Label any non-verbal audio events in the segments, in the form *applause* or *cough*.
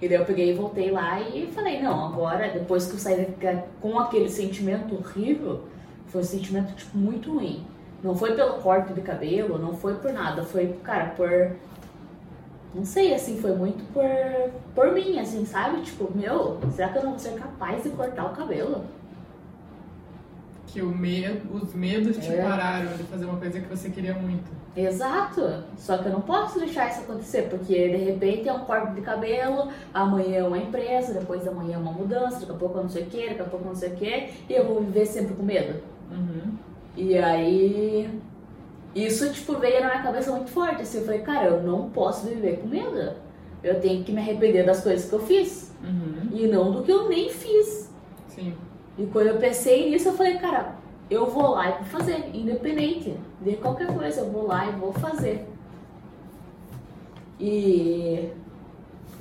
E daí eu peguei e voltei lá e falei, não, agora, depois que eu saí com aquele sentimento horrível, foi um sentimento, tipo, muito ruim. Não foi pelo corte de cabelo, não foi por nada, foi, cara, por. Não sei, assim, foi muito por, por mim, assim, sabe? Tipo, meu, será que eu não vou ser capaz de cortar o cabelo? Que o medo, os medos te É. pararam de fazer uma coisa que você queria muito. Exato. Só que eu não posso deixar isso acontecer, porque de repente é um corte de cabelo, amanhã é uma empresa, depois da manhã é uma mudança, daqui a pouco eu não sei o que, daqui a pouco eu não sei o que, e eu vou viver sempre com medo. Uhum. E aí. Isso, tipo, veio na minha cabeça muito forte. Assim, eu falei, cara, eu não posso viver com medo. Eu tenho que me arrepender das coisas que eu fiz. Uhum. E não do que eu nem fiz. Sim. E quando eu pensei nisso, eu falei, cara, eu vou lá e vou fazer, independente de qualquer coisa, eu vou lá e vou fazer. E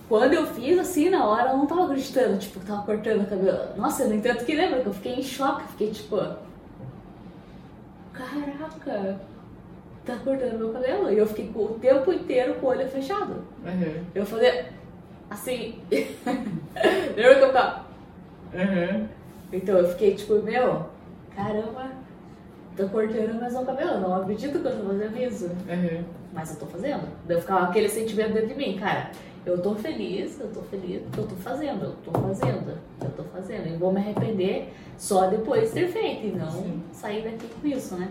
quando eu fiz, assim, na hora, eu não tava acreditando, tipo, tava cortando o cabelo. Nossa, no entanto que lembra que eu fiquei em choque, fiquei tipo, caraca, tá cortando meu cabelo. E eu fiquei o tempo inteiro com o olho fechado. Uhum. Eu fazia assim. *laughs* lembra que eu ficava. Uhum. Então eu fiquei tipo, meu, caramba, tô cortando mais o cabelo, não acredito que eu tô fazendo isso. Uhum. Mas eu tô fazendo. Daí eu ficava aquele sentimento dentro de mim, cara, eu tô feliz, eu tô feliz, eu tô fazendo, eu tô fazendo, eu tô fazendo. E vou me arrepender só depois de ter feito, e não Sim. sair daqui com isso, né?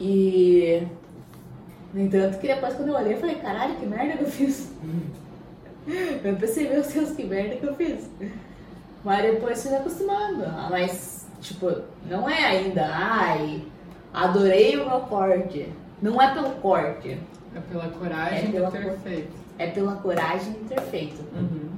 E. No entanto, que depois quando eu olhei, eu falei, caralho, que merda que eu fiz. Eu pensei, meu Deus, que merda que eu fiz. Mas depois fui me acostumando. Ah, Mas, tipo, não é ainda, ai, adorei o meu corte. Não é pelo corte, É pela coragem É pela de ter cor- feito. é pela coragem de ter feito. Uhum.